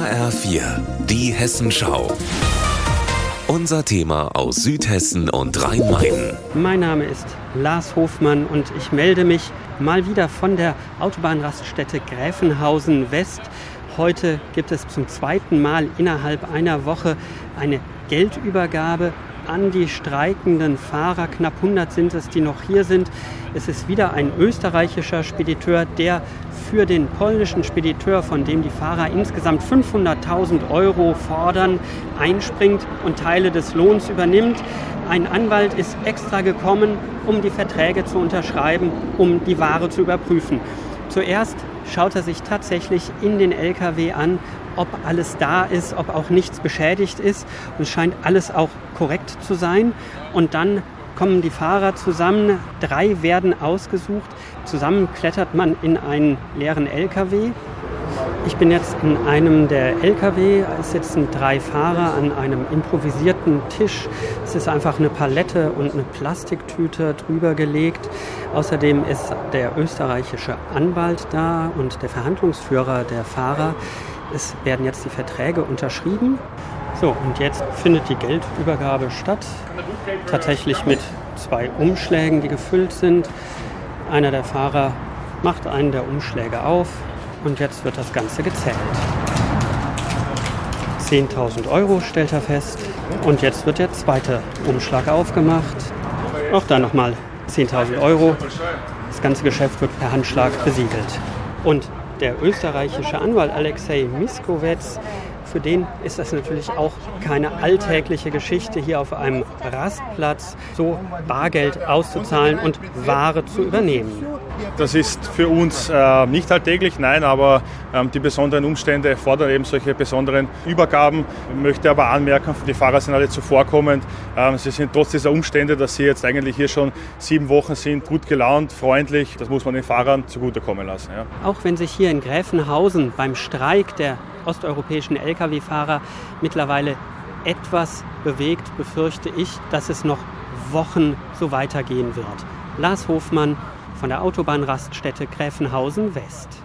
HR4, die Hessenschau. Unser Thema aus Südhessen und Rhein-Main. Mein Name ist Lars Hofmann und ich melde mich mal wieder von der Autobahnraststätte Gräfenhausen West. Heute gibt es zum zweiten Mal innerhalb einer Woche eine Geldübergabe an die streikenden Fahrer. Knapp 100 sind es, die noch hier sind. Es ist wieder ein österreichischer Spediteur, der für den polnischen Spediteur, von dem die Fahrer insgesamt 500.000 Euro fordern, einspringt und Teile des Lohns übernimmt. Ein Anwalt ist extra gekommen, um die Verträge zu unterschreiben, um die Ware zu überprüfen. Zuerst schaut er sich tatsächlich in den LKW an, ob alles da ist, ob auch nichts beschädigt ist. Und es scheint alles auch korrekt zu sein. Und dann kommen die Fahrer zusammen, drei werden ausgesucht, zusammen klettert man in einen leeren LKW. Ich bin jetzt in einem der LKW, es sitzen drei Fahrer an einem improvisierten Tisch. Es ist einfach eine Palette und eine Plastiktüte drüber gelegt. Außerdem ist der österreichische Anwalt da und der Verhandlungsführer der Fahrer. Es werden jetzt die Verträge unterschrieben. So, und jetzt findet die Geldübergabe statt. Tatsächlich mit zwei Umschlägen, die gefüllt sind. Einer der Fahrer macht einen der Umschläge auf und jetzt wird das Ganze gezählt. 10.000 Euro stellt er fest. Und jetzt wird der zweite Umschlag aufgemacht. Auch da nochmal 10.000 Euro. Das ganze Geschäft wird per Handschlag besiegelt. Und der österreichische Anwalt Alexei Miskowetz für den ist das natürlich auch keine alltägliche Geschichte, hier auf einem Rastplatz so Bargeld auszuzahlen und Ware zu übernehmen. Das ist für uns äh, nicht alltäglich, nein, aber ähm, die besonderen Umstände fordern eben solche besonderen Übergaben. Ich möchte aber anmerken, die Fahrer sind alle zuvorkommend. Ähm, sie sind trotz dieser Umstände, dass sie jetzt eigentlich hier schon sieben Wochen sind, gut gelaunt, freundlich. Das muss man den Fahrern zugutekommen lassen. Ja. Auch wenn sich hier in Gräfenhausen beim Streik der osteuropäischen Lkw-Fahrer mittlerweile etwas bewegt, befürchte ich, dass es noch Wochen so weitergehen wird. Lars Hofmann von der Autobahnraststätte Gräfenhausen West.